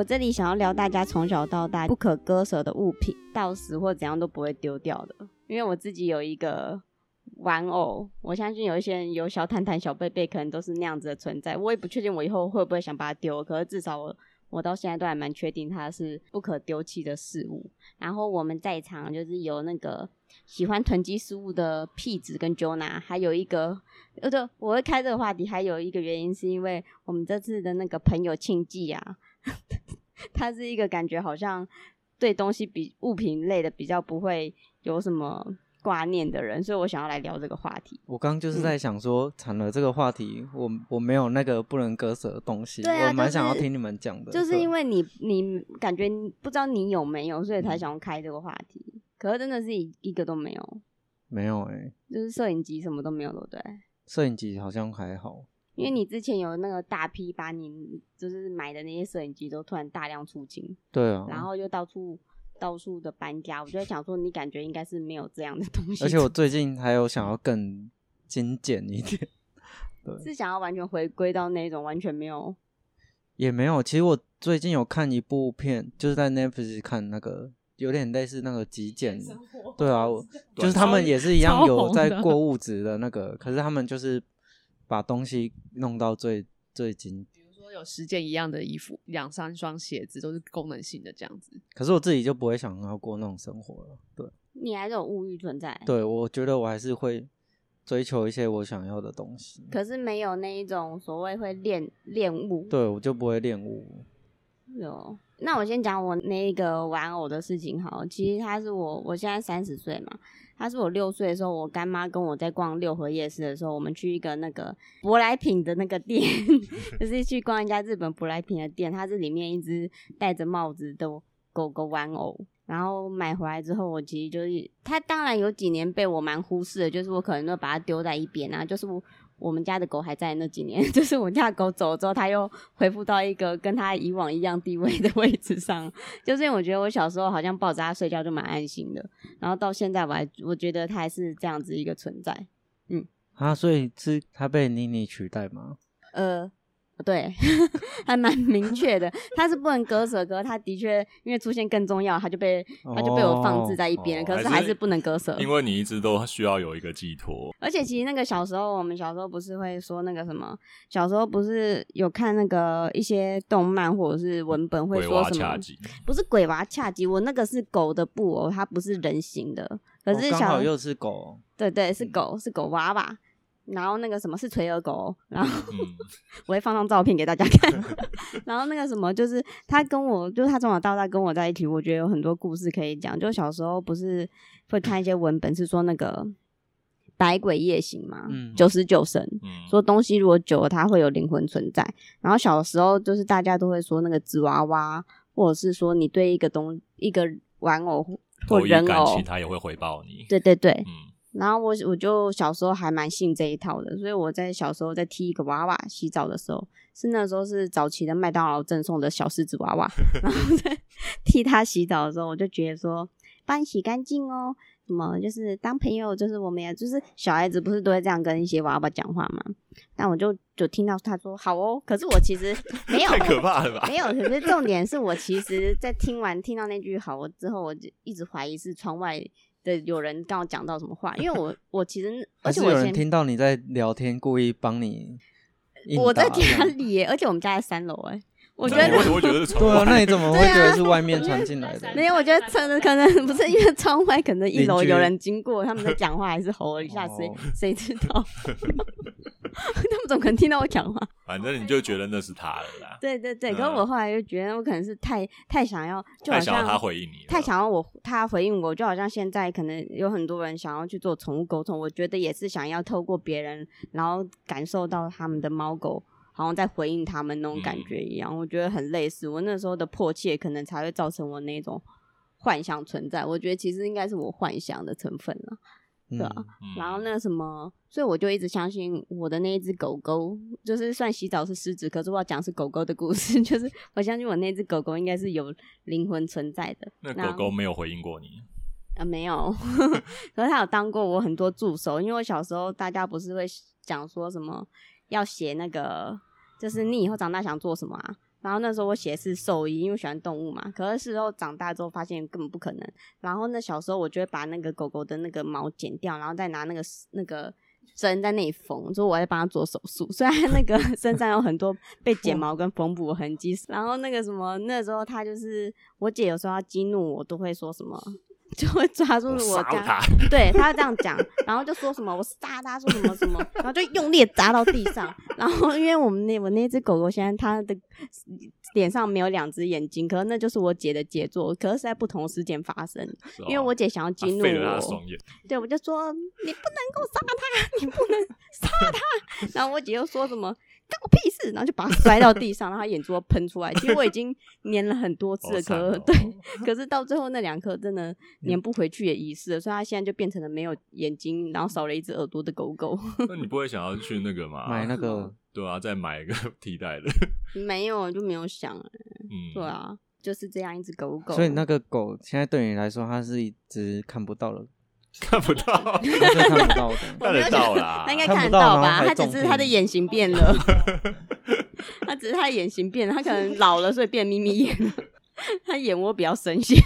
我这里想要聊大家从小到大不可割舍的物品，到死或怎样都不会丢掉的。因为我自己有一个玩偶，我相信有一些人有小坦坦、小贝贝，可能都是那样子的存在。我也不确定我以后会不会想把它丢，可是至少我我到现在都还蛮确定它是不可丢弃的事物。然后我们在场就是有那个喜欢囤积事物的屁子跟 Jona，还有一个呃，对，我会开这个话题，还有一个原因是因为我们这次的那个朋友庆忌啊。他是一个感觉好像对东西比物品类的比较不会有什么挂念的人，所以我想要来聊这个话题。我刚就是在想说，谈了这个话题，我我没有那个不能割舍的东西，我蛮想要听你们讲的。就是因为你你感觉不知道你有没有，所以才想要开这个话题。可是真的是一一个都没有，没有哎，就是摄影机什么都没有，对不对？摄影机好像还好。因为你之前有那个大批把你就是买的那些摄影机都突然大量出清，对啊，然后又到处到处的搬家，我就想说你感觉应该是没有这样的东西。而且我最近还有想要更精简一点，对，是想要完全回归到那种完全没有，也没有。其实我最近有看一部片，就是在 Netflix 看那个有点类似那个极简，对啊，就是他们也是一样有在过物质的那个，可是他们就是。把东西弄到最最精，比如说有十件一样的衣服，两三双鞋子都是功能性的这样子。可是我自己就不会想要过那种生活了。对，你还是有物欲存在。对，我觉得我还是会追求一些我想要的东西。可是没有那一种所谓会恋恋物。对，我就不会恋物。有，那我先讲我那个玩偶的事情好。其实他是我，我现在三十岁嘛。他是我六岁的时候，我干妈跟我在逛六合夜市的时候，我们去一个那个舶来品的那个店，就是去逛一家日本舶来品的店。它是里面一只戴着帽子的狗狗玩偶，然后买回来之后，我其实就是它当然有几年被我蛮忽视的，就是我可能都把它丢在一边啊，就是我我。我们家的狗还在那几年，就是我家的狗走了之后，它又恢复到一个跟它以往一样地位的位置上。就是我觉得我小时候好像抱着它睡觉就蛮安心的，然后到现在我还我觉得它还是这样子一个存在。嗯，啊，所以是它被妮妮取代吗？呃。对，还蛮明确的。他是不能割舍，可是他的确因为出现更重要，他就被他就被我放置在一边。可是还是不能割舍，因为你一直都需要有一个寄托。而且其实那个小时候，我们小时候不是会说那个什么？小时候不是有看那个一些动漫或者是文本会说什么？不是鬼娃恰吉，我那个是狗的布偶，它不是人形的。可是刚好又是狗，对对，是狗，是狗娃娃。然后那个什么是垂耳狗，然后 我会放张照片给大家看。然后那个什么就是他跟我，就是他从小到大跟我在一起，我觉得有很多故事可以讲。就小时候不是会看一些文本，是说那个百鬼夜行嘛，九十九神，说东西如果久了，它会有灵魂存在。然后小时候就是大家都会说那个纸娃娃，或者是说你对一个东一个玩偶或人偶，他也会回报你。对对对，嗯。然后我我就小时候还蛮信这一套的，所以我在小时候在踢一个娃娃洗澡的时候，是那时候是早期的麦当劳赠送的小狮子娃娃，然后在 替他洗澡的时候，我就觉得说帮你洗干净哦，什么就是当朋友，就是我们也就是小孩子不是都会这样跟一些娃娃讲话嘛？但我就就听到他说好哦，可是我其实 没有太可怕了吧？没有，可是重点是我其实在听完听到那句好之后，我就一直怀疑是窗外。的有人刚我讲到什么话？因为我 我其实而且有人听到你在聊天，故意帮你。我在家里，而且我们家在三楼哎，我觉得我 觉得对啊，那你怎么会觉得是外面传进来的？没有，我觉得可能可能不是因为窗外，可能一楼有人经过，他们在讲话还是吼了一下，谁谁知道？他们怎么可能听到我讲话？反正你就觉得那是他了啦。对对对，可是我后来又觉得我可能是太太想要，就想要他回应你，太想要我他回应我，就好像现在可能有很多人想要去做宠物沟通，我觉得也是想要透过别人，然后感受到他们的猫狗好像在回应他们那种感觉一样，我觉得很类似。我那时候的迫切，可能才会造成我那种幻想存在。我觉得其实应该是我幻想的成分了。对啊，然后那什么，所以我就一直相信我的那一只狗狗，就是算洗澡是狮子，可是我要讲是狗狗的故事，就是我相信我那只狗狗应该是有灵魂存在的。那狗狗没有回应过你啊？没有，可是它有当过我很多助手，因为我小时候大家不是会讲说什么要写那个，就是你以后长大想做什么啊？然后那时候我写的是兽医，因为我喜欢动物嘛。可是事后长大之后发现根本不可能。然后那小时候我就会把那个狗狗的那个毛剪掉，然后再拿那个那个针在那里缝，说我在帮它做手术。虽然那个 身上有很多被剪毛跟缝补的痕迹，然后那个什么那时候他就是我姐有时候要激怒我，都会说什么。就会抓住我对他这样讲，然后就说什么我杀他，说什么什么，然后就用力砸到地上。然后因为我们那我那只狗狗现在它的脸上没有两只眼睛，可是那就是我姐的杰作，可是是在不同时间发生。哦因为我姐想要激怒我对我就说你不能够杀他，你不能杀他。然后我姐又说什么干我屁事，然后就把它摔到地上，然后它眼珠都喷出来。其实我已经粘了很多次了，可对，可是到最后那两颗真的粘不回去也遗失了，所以它现在就变成了没有眼睛，然后少了一只耳朵的狗狗。那你不会想要去那个吗？买那个对啊，再买一个 替代的，没有就没有想，嗯，对，啊，就是这样一只狗狗。所以那个狗现在对你来说，它是一只看不到的，看不到，看不到的。看得到啦它应该看得到吧？然后还它只是他的眼型变了，他只是他的眼型变了，他可能老了，所以变眯眯眼了。他眼窝比较深陷。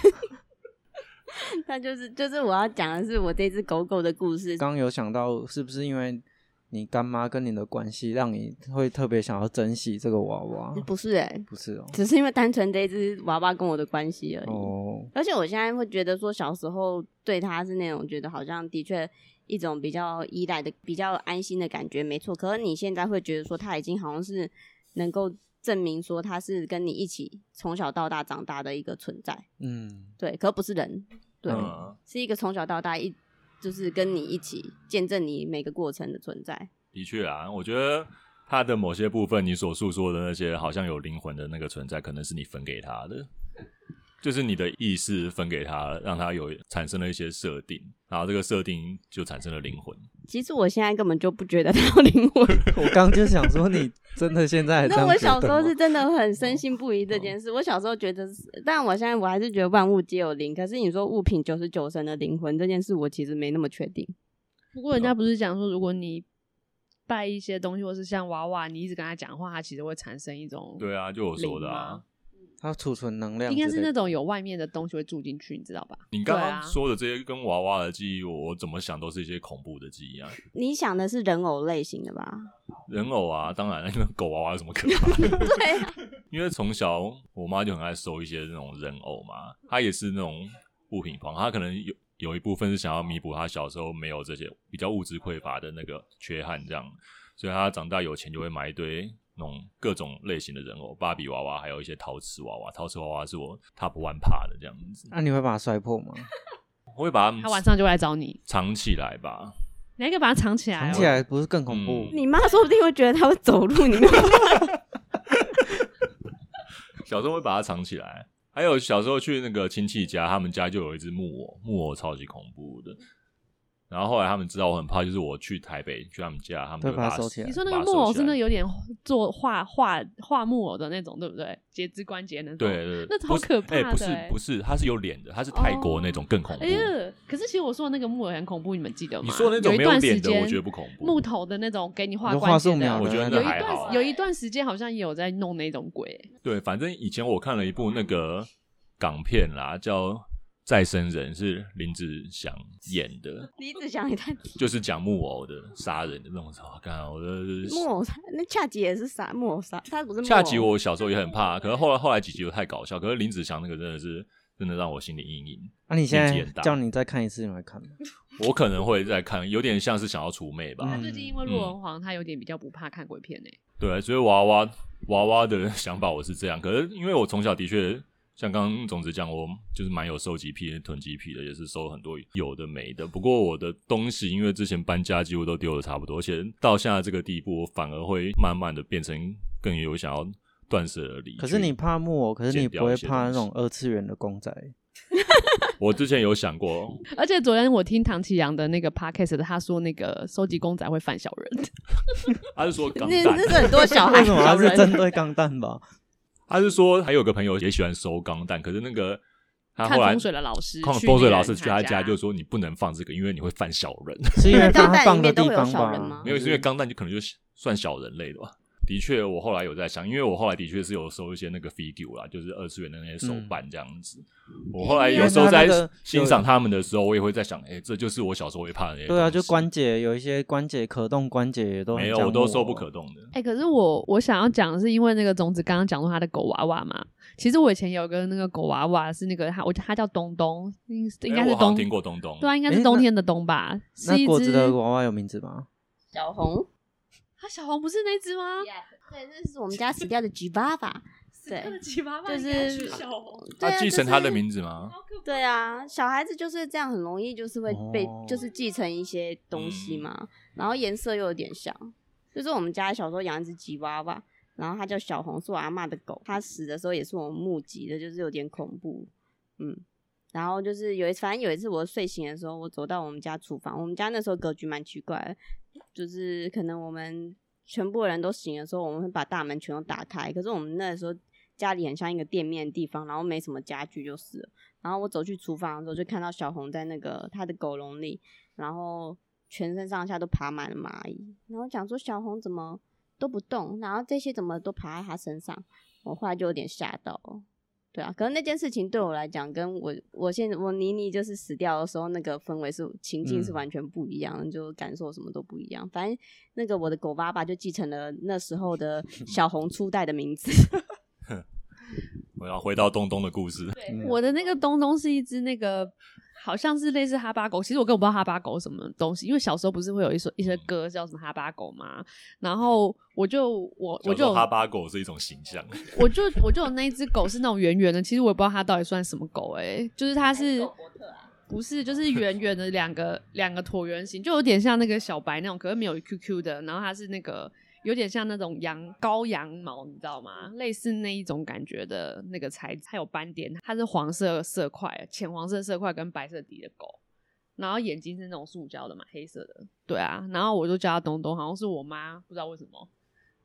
他就是就是我要讲的是我这只狗狗的故事。刚刚有想到，是不是因为你干妈跟你的关系，让你会特别想要珍惜这个娃娃？不是哎、不是哦，只是因为单纯这只娃娃跟我的关系而已。哦，而且我现在会觉得说，小时候对它是那种觉得好像的确一种比较依赖的、比较安心的感觉，没错。可是你现在会觉得说，它已经好像是能够证明说他是跟你一起从小到大长大的一个存在，嗯，对，可不是人，对，嗯是一个从小到大一就是跟你一起见证你每个过程的存在。的确啊，我觉得他的某些部分，你所诉说的那些好像有灵魂的那个存在，可能是你分给他的，就是你的意识分给他，让他有产生了一些设定，然后这个设定就产生了灵魂。其实我现在根本就不觉得 它有灵魂，我刚就想说，你真的现在那我小时候是真的很深信不疑这件事。我小时候觉得是，但我现在我还是觉得万物皆有灵。可是你说物品九十九神的灵魂这件事，我其实没那么确定。不过人家不是讲说，如果你拜一些东西，或是像娃娃，你一直跟他讲话，它其实会产生一种对啊，就我说的啊吗，它储存能量之应，该是那种有外面的东西会住进去，你知道吧？你刚刚说的这些跟娃娃的记忆，我我怎么想都是一些恐怖的记忆啊。你想的是人偶类型的吧？人偶啊，当然，那个狗娃娃有什么可怕的？对啊，因为从小我妈就很爱收一些那种人偶嘛，她也是那种物品狂，她可能有有一部分是想要弥补她小时候没有这些比较物质匮乏的那个缺憾，这样，所以她长大有钱就会买一堆那种各种类型的人偶，芭比娃娃，还有一些陶瓷娃娃，陶瓷娃娃是我 top one 怕的这样子，那、你会把它摔破吗？我会把它他晚上就会来找你，藏起来吧。你还可以把它藏起来、藏哦。起来不是更恐怖？嗯你妈说不定会觉得它会走路，你 小时候会把它藏起来。还有小时候去那个亲戚家，他们家就有一只木偶，木偶超级恐怖的。然后后来他们知道我很怕，就是我去台北去他们家，他们就对把它它收起来你说那个木偶是那有点做画画画木偶的那种，对不对？截肢关节那种。对。对，那不是超可怕哎不是不是，它是有脸的，它是泰国那种更恐怖。哎呀，可是其实我说的那个木偶很恐怖，你们记得吗？你说那种有一段没有脸的，我觉得不恐怖。木头的那种给你画关节的我觉得有一那还好段有一段时间好像也有在弄那种鬼，对，反正以前我看了一部那个港片啦，叫《再生人》，是林子祥演的，林子祥也太就是讲木偶的杀人的那种。我看我的木偶杀，那恰吉也是杀木偶杀，他不是木偶恰吉，我小时候也很怕，可是后来后来几集又太搞笑，可是林子祥那个真的是真的让我心理阴影。那、你现在叫你再看一次，你会看吗？我可能会再看，有点像是想要除魅吧。嗯最近因为陆文煌他有点比较不怕看鬼片呢、对，所以娃娃娃娃的想法我是这样，可是因为我从小的确像刚刚总之讲，我就是蛮有收集癖、囤积癖的，也是收很多有的没的。不过我的东西因为之前搬家几乎都丢的差不多，而且到现在这个地步，我反而会慢慢的变成更有想要断舍而离。可是你怕木偶，可是你不会怕那种二次元的公仔。我之前有想过，而且昨天我听唐启阳的那个 podcast，他说那个收集公仔会犯小人，他是说钢那弹那，是很多小孩为什么他是针对钢弹吧？他是说还有个朋友也喜欢收钢弹，可是那个他后来看风水的老师，看去风水老师去他家家就说你不能放这个，因为你会犯小人。是因为钢蛋里他放的面都会有地方吧小人吗？没有，是因为钢弹就可能就算小人类的吧。的确，我后来有在想，因为我后来的确是有收一些那个 figure 啦，就是二次元的那些手办这样子。我后来有时候在欣赏他们的时候，我也会在想，哎，这就是我小时候会怕的那些。对啊，就关节有一些关节可动关节也都没有，我都收不可动的。哎，可是我我想要讲的是，因为那个种子刚刚讲过他的狗娃娃嘛，其实我以前有个那个狗娃娃是那个他，我他叫东东，应应该是冬听过东东，对啊，应该是冬天的冬吧？那果子的娃娃有名字吗？小红。他小红不是那只吗？对，那是我们家死掉的吉爸爸。对，就是小红。他继承他的名字吗？对啊，小孩子就是这样，很容易就是会被就是继承一些东西嘛。然后颜色又有点像，就是我们家小时候养一只吉娃娃，然后它叫小红，是我阿妈的狗。它死的时候也是我们目击的，就是有点恐怖。嗯，然后就是有一次反正有一次我睡醒的时候，我走到我们家厨房，我们家那时候格局蛮奇怪。就是可能我们全部人都醒的时候，我们会把大门全都打开。可是我们那时候家里很像一个店面的地方，然后没什么家具就是。然后我走去厨房的时候，就看到小红在那个他的狗笼里，然后全身上下都爬满了蚂蚁。然后讲说小红怎么都不动，然后这些怎么都爬在他身上，我后来就有点吓到。对啊，可能那件事情对我来讲，跟我我现在我妮妮就是死掉的时候那个氛围是情境是完全不一样，就感受什么都不一样。反正那个我的狗爸爸就继承了那时候的小红初代的名字。我要回到东东的故事。我的那个东东是一只那个。好像是类似哈巴狗，其实我根本不知道哈巴狗什么东西，因为小时候不是会有一首一些歌叫什么哈巴狗吗？然后我就我我就哈巴狗是一种形象，我就我就有那一只狗是那种圆圆的，其实我也不知道它到底算什么狗哎，就是它是不是就是圆圆的两个两个椭圆形，就有点像那个小白那种，可是没有 QQ 的，然后它是那个。有点像那种羊羔羊毛，你知道吗？类似那一种感觉的那个材质，它有斑点，它是黄色色块、浅黄色色块跟白色底的狗，然后眼睛是那种塑胶的嘛，黑色的。对啊，然后我就叫它东东，好像是我妈，不知道为什么，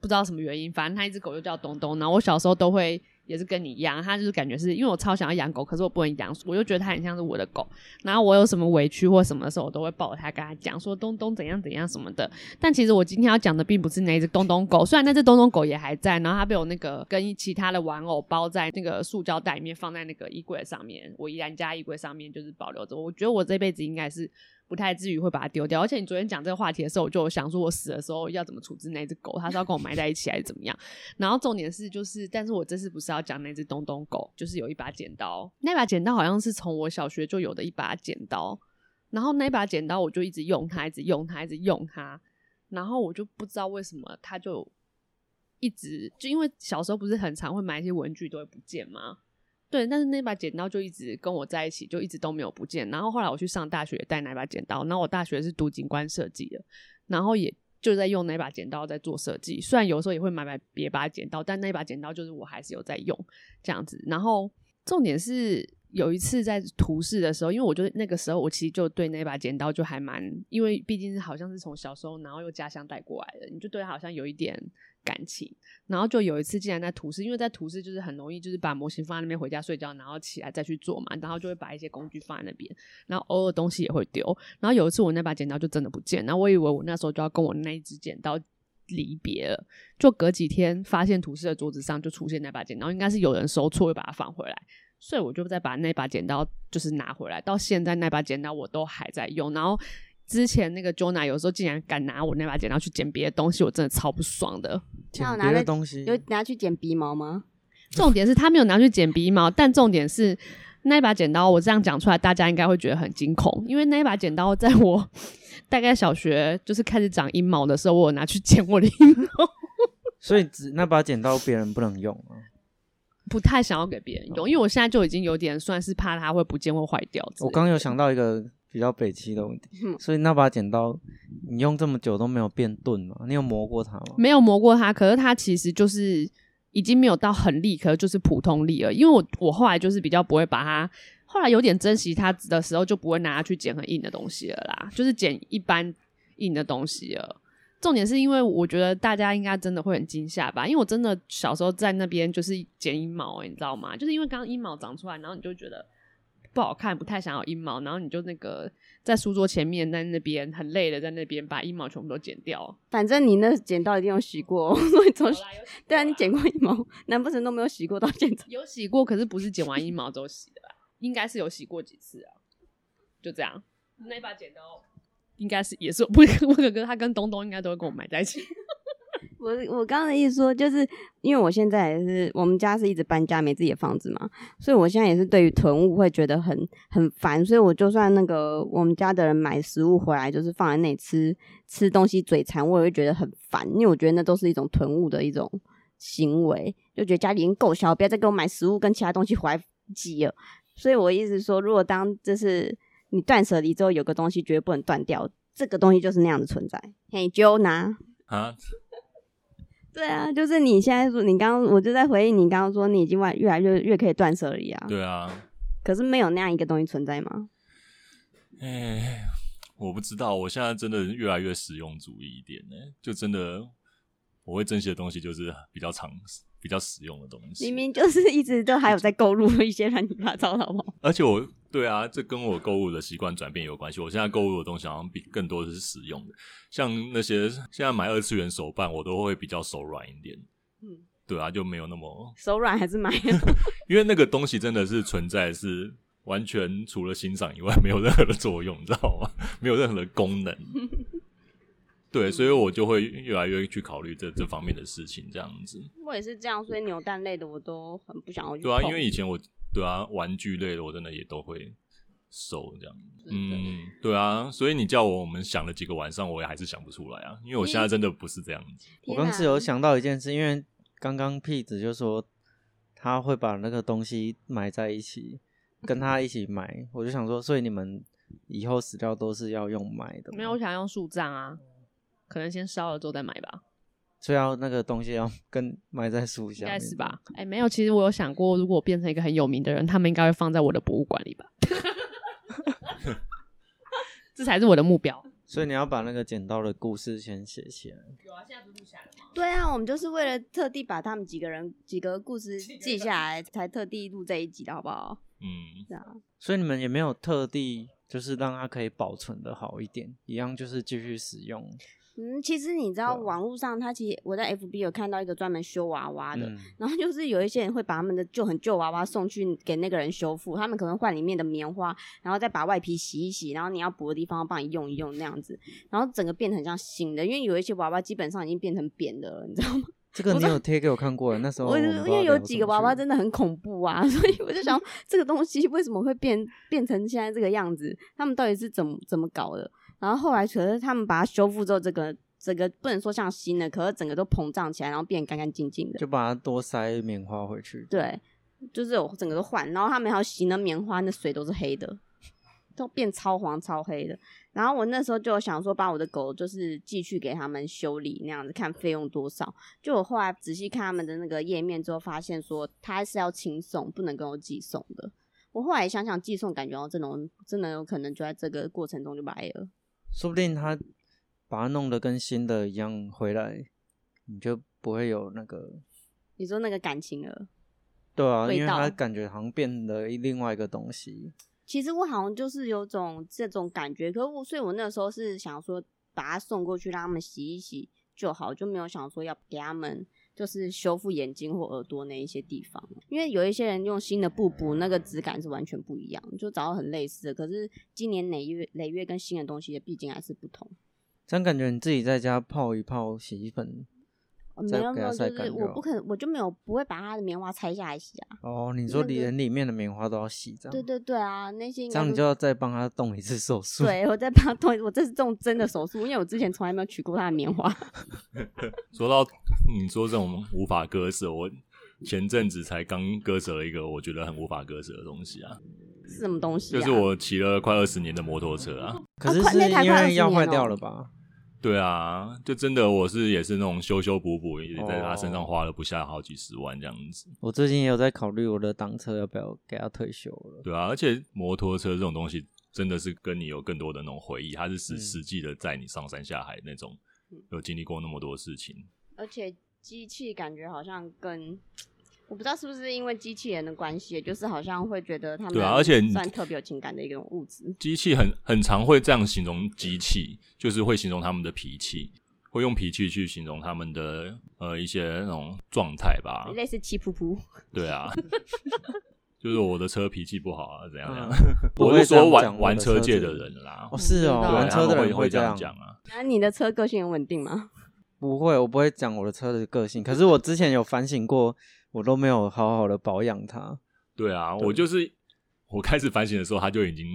不知道什么原因，反正它一只狗就叫东东。然后我小时候都会。也是跟你一样，他就是感觉是因为我超想要养狗，可是我不能养，我就觉得它很像是我的狗。然后我有什么委屈或什么的时候，我都会抱着它跟他讲说东东怎样怎样什么的。但其实我今天要讲的并不是那只东东狗，虽然那只东东狗也还在，然后它被我那个跟其他的玩偶包在那个塑胶袋里面，放在那个衣柜上面，我依然家衣柜上面就是保留着。我觉得我这辈子应该是。不太至于会把它丢掉，而且你昨天讲这个话题的时候，我就想说，我死的时候要怎么处置那只狗？它是要跟我埋在一起还是怎么样？然后重点是，就是，但是我这次不是要讲那只东东狗，就是有一把剪刀，那把剪刀好像是从我小学就有的一把剪刀，然后那把剪刀我就一直用它，一直用它，一直用它，然后我就不知道为什么它就一直就因为小时候不是很常会买一些文具都会不见吗？对，但是那把剪刀就一直跟我在一起，就一直都没有不见。然后后来我去上大学，带那把剪刀。然后我大学是读景观设计的，然后也就在用那把剪刀在做设计。虽然有时候也会买买别把剪刀，但那把剪刀就是我还是有在用这样子。然后重点是有一次在图示的时候，因为我觉得那个时候我其实就对那把剪刀就还蛮，因为毕竟是好像是从小时候然后又家乡带过来的，你就对它好像有一点。感情，然后就有一次竟然在图示，因为在图示就是很容易，就是把模型放在那边回家睡觉，然后起来再去做嘛，然后就会把一些工具放在那边，然后偶尔东西也会丢。然后有一次我那把剪刀就真的不见，然后我以为我那时候就要跟我那一只剪刀离别了，就隔几天发现图示的桌子上就出现那把剪刀，应该是有人收错，又把它放回来，所以我就再把那把剪刀就是拿回来，到现在那把剪刀我都还在用，然后。之前那个 Jonah 有时候竟然敢拿我那把剪刀去剪别的东西，我真的超不爽的。剪别的东西有拿去剪鼻毛吗？重点是他没有拿去剪鼻毛，但重点是那一把剪刀，我这样讲出来，大家应该会觉得很惊恐，因为那一把剪刀在我大概小学就是开始长阴毛的时候，我拿去剪我的阴毛。所以只那把剪刀别人不能用啊？不太想要给别人用，因为我现在就已经有点算是怕它会不见或坏掉。我刚有想到一个。比较北七的问题，所以那把剪刀你用这么久都没有变钝吗？你有磨过它吗？没有磨过它，可是它其实就是已经没有到很利，可就是普通利了。因为我我后来就是比较不会把它，后来有点珍惜它的时候，就不会拿它去剪很硬的东西了啦，就是剪一般硬的东西了。重点是因为我觉得大家应该真的会很惊吓吧，因为我真的小时候在那边就是剪阴毛，你知道吗？就是因为刚阴毛长出来，然后你就觉得。不好看，不太想要阴毛，然后你就那个在书桌前面在那边很累的在那边把阴毛全部都剪掉。反正你那剪刀一定有洗过，所以从对啊，你剪过阴毛，难不成都没有洗过到现在？有洗过，可是不是剪完阴毛之后洗的吧？应该是有洗过几次啊。就这样，那把剪刀应该是也是不 我哥哥他跟东东应该都会跟我埋在一起。我我刚刚的意思说，就是因为我现在也是我们家是一直搬家，没自己的房子嘛，所以我现在也是对于囤物会觉得很很烦，所以我就算那个我们家的人买食物回来，就是放在那里吃吃东西嘴馋，我也会觉得很烦，因为我觉得那都是一种囤物的一种行为，就觉得家里已经够小，不要再给我买食物跟其他东西回来挤了。所以我意思说，如果当就是你断舍离之后，有个东西绝对不能断掉，这个东西就是那样的存在。嘿，就拿啊。对啊，就是你现在说，你刚刚我就在回应你刚刚说，你已经越越来越越可以断舍离啊。对啊。可是没有那样一个东西存在吗？哎，我不知道，我现在真的越来越实用主义一点呢，就真的我会珍惜的东西就是比较长。比较实用的东西，明明就是一直都还有在购入一些乱七八糟的，好不好？而且我对啊，这跟我购物的习惯转变有关系。我现在购物的东西好像比更多的是实用的，像那些现在买二次元手办，我都会比较手软一点。嗯，对啊，就没有那么手软还是买，因为那个东西真的是存在，是完全除了欣赏以外没有任何的作用，你知道吗？没有任何的功能。对，所以我就会越来越去考虑这这方面的事情，这样子。我也是这样，所以扭蛋类的我都很不想要。对啊，因为以前我对啊，玩具类的我真的也都会收这样。嗯，对啊，所以你叫我，我们想了几个晚上，我也还是想不出来啊，因为我现在真的不是这样子。我刚是有想到一件事，因为刚刚屁子就说他会把那个东西埋在一起，跟他一起埋，我就想说，所以你们以后死掉都是要用埋的？没有，我想用树葬啊。可能先烧了之后再买吧，所以要那个东西要 跟埋在树下，应该是吧？哎，没有，其实我有想过，如果我变成一个很有名的人，他们应该会放在我的博物馆里吧？这才是我的目标。所以你要把那个剪刀的故事先写起来。有啊，现在不录下来吗？对啊，我们就是为了特地把他们几个人几个故事记下来，才特地录这一集的好不好？嗯，是啊。所以你们也没有特地就是让它可以保存的好一点，一样就是继续使用。嗯，其实你知道，网络上他其实我在 FB 有看到一个专门修娃娃的，然后就是有一些人会把他们的旧很旧娃娃送去给那个人修复，他们可能换里面的棉花，然后再把外皮洗一洗，然后你要补的地方帮你用一用那样子，然后整个变得很像新的，因为有一些娃娃基本上已经变成扁的了，你知道吗？这个你有贴给我看过了，那时候我因为有几个娃娃真的很恐怖啊，所以我就想这个东西为什么会变变成现在这个样子？他们到底是怎么怎么搞的？然后后来可是他们把它修复之后，这个。整个不能说像新的，可是整个都膨胀起来，然后变干干净净的，就把它多塞棉花回去。对，就是我整个都换，然后他们还有洗的棉花，那水都是黑的，都变超黄超黑的。然后我那时候就想说，把我的狗就是寄去给他们修理那样子，看费用多少。就我后来仔细看他们的那个页面之后，发现说他是要轻送，不能跟我寄送的。我后来想想，寄送感觉这种真的有可能就在这个过程中就白了，说不定他。把它弄得跟新的一样回来，你就不会有那个。你说那个感情了？对啊，因为他感觉好像变了另外一个东西。其实我好像就是有种这种感觉，可我所以我那时候是想说把它送过去让他们洗一洗就好，就没有想说要给他们就是修复眼睛或耳朵那一些地方。因为有一些人用新的布布，那个质感是完全不一样，就找到很类似的。可是今年累月累月跟新的东西毕竟还是不同。真感觉你自己在家泡一泡洗衣粉，没有没有，就是我不可能，我就没有不会把它的棉花拆下来洗啊。哦，你说连里面的棉花都要洗，这样？对对对啊，那些这样你就要再帮他动一次手术。对，我再帮他动，我这是动真的手术，因为我之前从来没有取过他的棉花。说到你说这种无法割舍，我前阵子才刚割舍了一个我觉得很无法割舍的东西啊。是什么东西？就是我骑了快二十年的摩托车啊。可是是因为要坏掉了吧？对啊，就真的我是也是那种修修补补，也在他身上花了不下好几十万这样子。我最近也有在考虑我的挡车要不要给他退休了。对啊，而且摩托车这种东西真的是跟你有更多的那种回忆，它是实实际的载你上山下海那种，有经历过那么多事情。而且机器感觉好像更。我不知道是不是因为机器人的关系，就是好像会觉得他们对啊而且算特别有情感的一种物质。机器很很常会这样形容机器，就是会形容他们的脾气，会用脾气去形容他们的呃一些那种状态吧。类似气噗噗，对啊，就是我的车脾气不好啊，怎样怎样。嗯 我是说玩玩车界的人啦，哦，是哦，玩车的人会这样这样讲啊。那你的车个性很稳定吗？不会，我不会讲我的车的个性。可是我之前有反省过，我都没有好好的保养它，对啊，对我就是我开始反省的时候，它就已经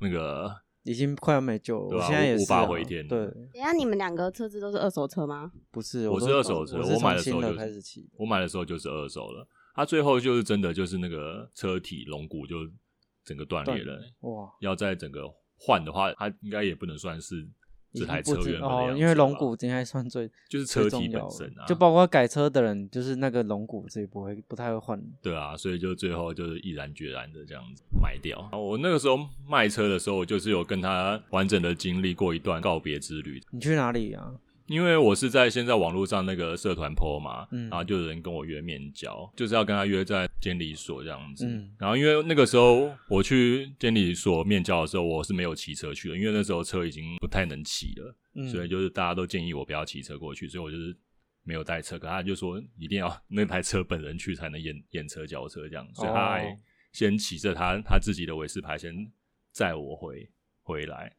那个已经快要没救了。对啊我现在也无是、啊、法回天对，等下你们两个车子都是二手车吗？不是，我都是二手车，我买的的时候就是开始骑。我买的时候就是二手了，它最后就是真的就是那个车体龙骨就整个断裂了，哇，要在整个换的话，它应该也不能算是这台车哦，因为龙骨应该算最就是车体本身啊，就包括改车的人，就是那个龙骨自己不会不太会换。对啊，所以就最后就是毅然决然的这样子卖掉。我那个时候卖车的时候，我就是有跟他完整的经历过一段告别之旅，你去哪里啊？因为我是在现在网络上那个社团 PO 嘛，嗯然后就有人跟我约面交，就是要跟他约在监理所这样子。嗯然后因为那个时候我去监理所面交的时候，我是没有骑车去的，因为那时候车已经不太能骑了，嗯，所以就是大家都建议我不要骑车过去，所以我就是没有带车。可他就说一定要那台车本人去才能验验车交车这样，所以他还哦先骑着他他自己的维斯牌先载我回回来。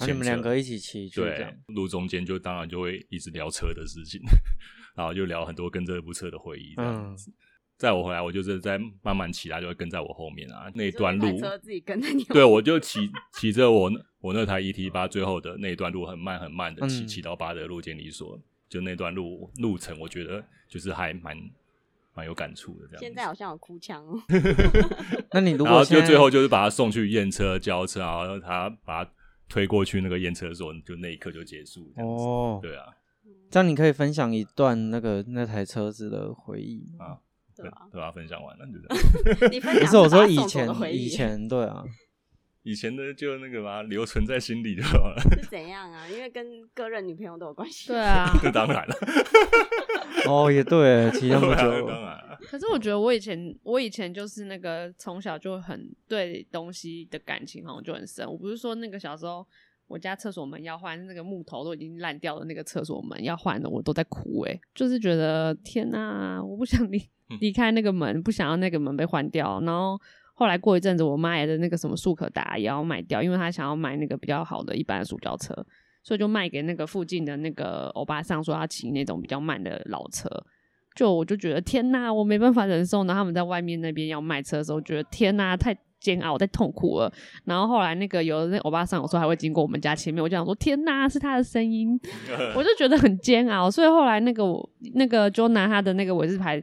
那你们两个一起骑对样，，路中间就当然就会一直聊车的事情，然后就聊很多跟这部车的回忆这样嗯子。载我回来，我就是在慢慢骑，他就会跟在我后面啊。那一段路自己跟着你。对，我就骑骑着我那我那台 ET 八最后的那一段路，很慢很慢的骑，嗯骑到巴德路监理所，就那段路路程，我觉得就是还蛮蛮有感触的这样。现在好像有哭腔哦。那你如果就最后就是把他送去验车交车，然后他把他推过去那个验车所，就那一刻就结束。哦，对啊，这样你可以分享一段那个那台车子的回忆。啊，对啊对啊？分享完了，对不对？你分享不 是我说以前的回忆以前对啊，以前的就那个嘛，留存在心里就好了。是怎样啊？因为跟各任女朋友都有关系。对啊，这当然了，哦也对，骑那么久当，然了。可是我觉得我以前，我以前就是那个从小就很对东西的感情好像就很深。我不是说那个小时候我家厕所门要换，那个木头都已经烂掉了那个厕所门要换的，我都在哭诶、就是觉得天哪、我不想离嗯离开那个门，不想要那个门被换掉。然后后来过一阵子，我妈也的那个什么速可达也要卖掉，因为她想要买那个比较好的一般的塑胶车，所以就卖给那个附近的那个欧巴桑，说要骑那种比较慢的老车。就我就觉得天呐，我没办法忍受。然后他们在外面那边要卖车的时候，觉得天呐，太煎熬，太痛苦了。然后后来那个有的那欧巴桑有时候还会经过我们家前面，我就想说天呐，是他的声音，我就觉得很煎熬。所以后来那个我那个 Jona 他的那个尾字牌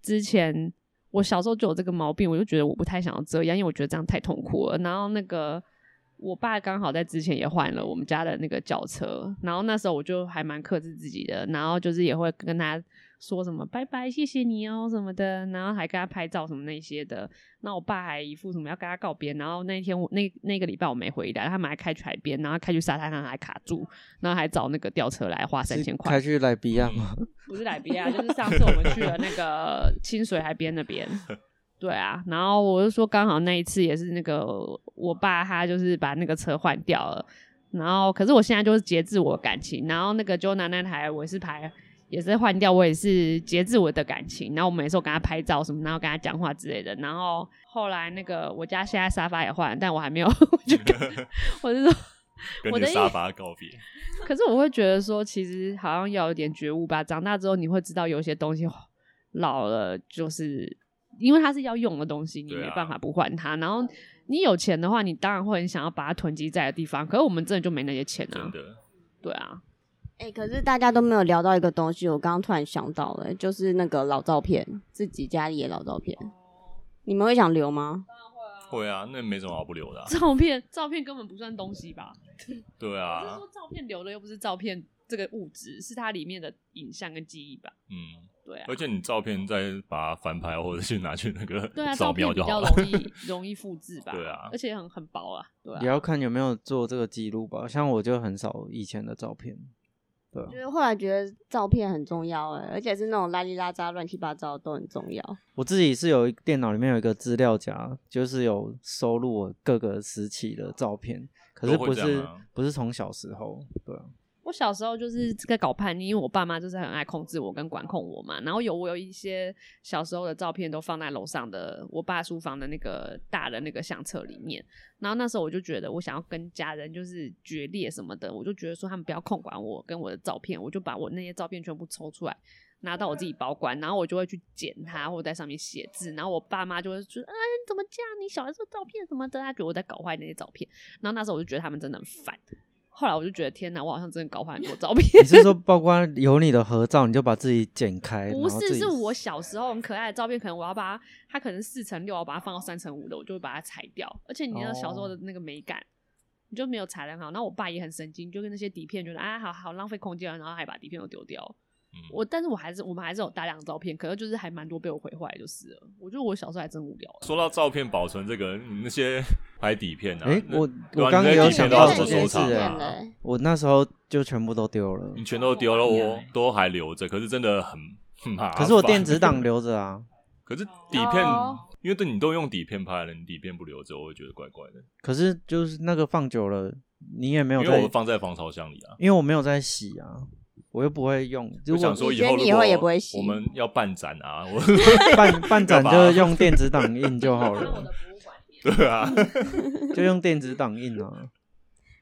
之前，我小时候就有这个毛病，我就觉得我不太想要这样，因为我觉得这样太痛苦了。然后那个我爸刚好在之前也换了我们家的那个轿车，然后那时候我就还蛮克制自己的，然后就是也会跟他说什么拜拜，谢谢你哦什么的，然后还跟他拍照什么那些的。那我爸还一副什么要跟他告别，然后那天我那那个礼拜我没回来，他们还开去海边，然后开去沙滩上还卡住，然后还找那个吊车来花三千块开。去莱比亚吗？不是莱比亚，就是上次我们去了那个清水海边那边。对啊，然后我就说刚好那一次也是那个我爸他就是把那个车换掉了，然后可是我现在就是节制我感情，然后那个 Jona 那台我是牌也是换掉，我也是节制我的感情，然后我每次我跟他拍照什么，然后跟他讲话之类的，然后后来那个我家现在沙发也换了，但我还没有，我就 跟我是说。我的沙发告别。可是我会觉得说，其实好像要有点觉悟吧。长大之后，你会知道有些东西老了，就是因为它是要用的东西，你没办法不换它。然后你有钱的话，你当然会很想要把它囤积在的地方。可是我们真的就没那些钱啊真。的，对啊，哎、可是大家都没有聊到一个东西，我刚刚突然想到了，就是那个老照片，自己家里的老照片，你们会想留吗？会啊，那没什么好不留的啊。照片照片根本不算东西吧？对只是啊说，照片留的又不是照片这个物质，是它里面的影像跟记忆吧？嗯，对啊而。且你照片再把它翻拍，或者去拿去那个对啊，扫照片比较描就好了。容易 容易复制吧？对啊而且很很薄啊，对啊。也要看有没有做这个记录吧。像我就很少以前的照片，就是后来觉得照片很重要哎，而且是那种拉里拉扎、乱七八糟都很重要。我自己是有一电脑里面有一个资料夹，就是有收录我各个时期的照片，可是不是、啊不是从小时候，对啊，我小时候就是在搞叛逆，因为我爸妈就是很爱控制我跟管控我嘛。然后有我有一些小时候的照片都放在楼上的我爸书房的那个大的那个相册里面。然后那时候我就觉得我想要跟家人就是决裂什么的，我就觉得说他们不要控管我跟我的照片，我就把我那些照片全部抽出来。拿到我自己保管，然后我就会去剪它，或者在上面写字，然后我爸妈就会说：“啊，你怎么这样？你小的时候照片什么的？”他觉得我在搞坏那些照片。然后那时候我就觉得他们真的很烦。后来我就觉得天哪，我好像真的搞坏很多照片。你是说包括有你的合照，你就把自己剪开？不是，是我小时候很可爱的照片，可能我要把它，它可能四乘六，我把它放到三乘五的，我就会把它裁掉。而且你那个小时候的那个美感，你就没有裁得很好。然后我爸也很神经，就跟那些底片觉得啊，好好浪费空间，然后还把底片都丢掉。嗯我，但是我还是我们还是有大量的照片，可能就是还蛮多被我毁坏，就是了。我觉得我小时候还真无聊。说到照片保存这个，你那些 拍底片啊，诶那我我刚刚有想到这件事？我那时候就全部都丢了，你全都丢了，我都还留着，可是真的很很麻烦。可是我电子档留着啊。可是底片哦，因为对你都用底片拍了，你底片不留着，我会觉得怪怪的。可是就是那个放久了，你也没有在因为我，放在防潮箱里啊。因为我没有在洗啊，我又不会用。如果我想说你觉得你以后以后也不会洗我们要办展啊，我办办 展就用电子档印就好了，对啊，就用电子档印啊。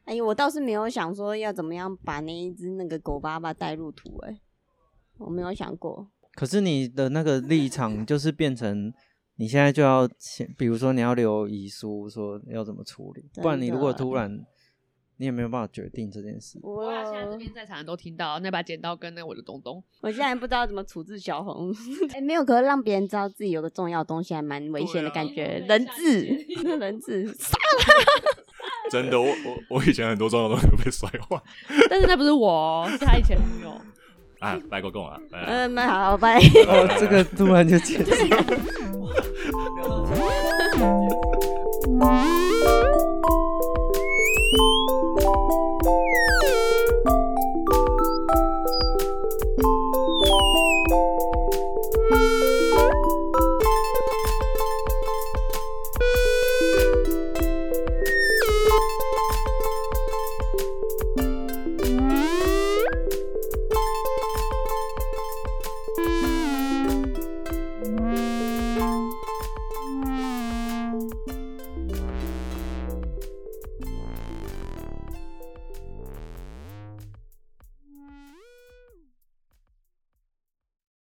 哎，我倒是没有想说要怎么样把那一只那个狗爸爸带入图，哎，我没有想过。可是你的那个立场就是变成你现在就要，比如说你要留遗书，说要怎么处理，不然你如果突然你也没有办法决定这件事。我哇，现在这边在场的都听到那把剪刀跟那我的东东，我现在不知道怎么处置小红，哎、没有，可是让别人知道自己有个重要的东西，还蛮危险的感觉。人质，人质，真的，我我我以前很多重要的东西都被摔坏但是那不是我哦，是他以前女友。啊，拜过共啊，嗯，那好，拜。哦，这个突然就结束。嗯